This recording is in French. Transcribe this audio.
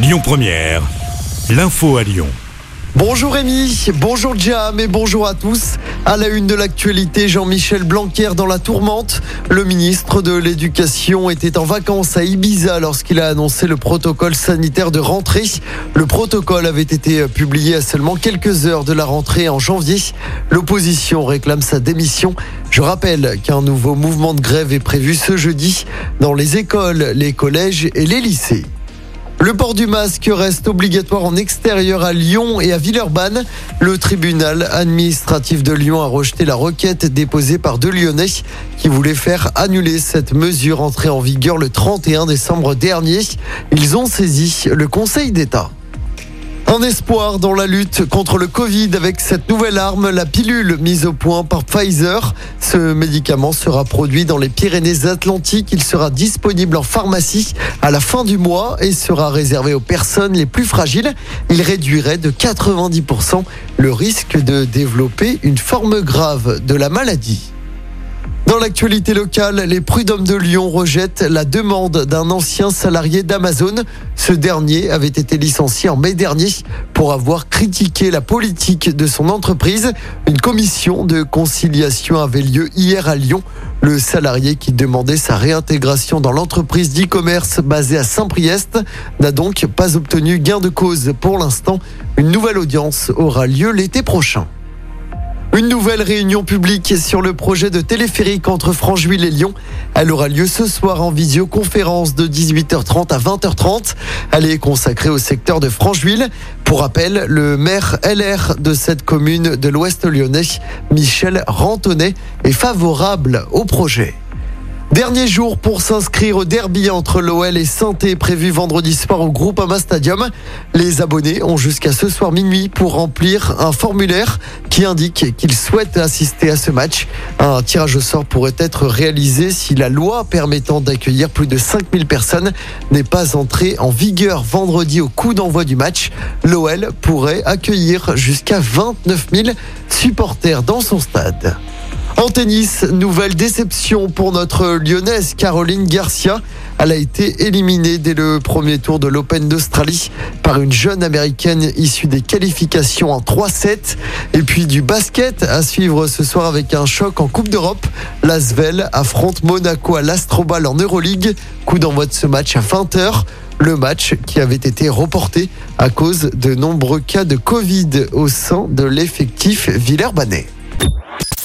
Lyon Première, l'info à Lyon. Bonjour Rémi, bonjour Jam et bonjour à tous. À la une de l'actualité, Jean-Michel Blanquer dans la tourmente. Le ministre de l'Éducation était en vacances à Ibiza lorsqu'il a annoncé le protocole sanitaire de rentrée. Le protocole avait été publié à seulement quelques heures de la rentrée en janvier. L'opposition réclame sa démission. Je rappelle qu'un nouveau mouvement de grève est prévu ce jeudi dans les écoles, les collèges et les lycées. Le port du masque reste obligatoire en extérieur à Lyon et à Villeurbanne. Le tribunal administratif de Lyon a rejeté la requête déposée par deux Lyonnais qui voulaient faire annuler cette mesure entrée en vigueur le 31 décembre dernier. Ils ont saisi le Conseil d'État. Un espoir dans la lutte contre le Covid avec cette nouvelle arme, la pilule mise au point par Pfizer. Ce médicament sera produit dans les Pyrénées-Atlantiques. Il sera disponible en pharmacie à la fin du mois et sera réservé aux personnes les plus fragiles. Il réduirait de 90% le risque de développer une forme grave de la maladie. Dans l'actualité locale, les prud'hommes de Lyon rejettent la demande d'un ancien salarié d'Amazon. Ce dernier avait été licencié en mai dernier pour avoir critiqué la politique de son entreprise. Une commission de conciliation avait lieu hier à Lyon. Le salarié qui demandait sa réintégration dans l'entreprise d'e-commerce basée à Saint-Priest n'a donc pas obtenu gain de cause pour l'instant. Une nouvelle audience aura lieu l'été prochain. Une nouvelle réunion publique sur le projet de téléphérique entre Francheville et Lyon. Elle aura lieu ce soir en visioconférence de 18h30 à 20h30. Elle est consacrée au secteur de Francheville. Pour rappel, le maire LR de cette commune de l'Ouest lyonnais, Michel Rantonnet, est favorable au projet. Dernier jour pour s'inscrire au derby entre l'OL et Santé prévu vendredi soir au Groupama Stadium. Les abonnés ont jusqu'à ce soir minuit pour remplir un formulaire qui indique qu'ils souhaitent assister à ce match. Un tirage au sort pourrait être réalisé si la loi permettant d'accueillir plus de 5000 personnes n'est pas entrée en vigueur vendredi au coup d'envoi du match. L'OL pourrait accueillir jusqu'à 29 000 supporters dans son stade. En tennis, nouvelle déception pour notre lyonnaise Caroline Garcia. Elle a été éliminée dès le premier tour de l'Open d'Australie par une jeune américaine issue des qualifications en 3-7. Et puis du basket à suivre ce soir avec un choc en Coupe d'Europe. L'Asvel affronte Monaco à l'Astrobal en Euroleague. Coup d'envoi de ce match à 20h. Le match qui avait été reporté à cause de nombreux cas de Covid au sein de l'effectif Villeurbanais.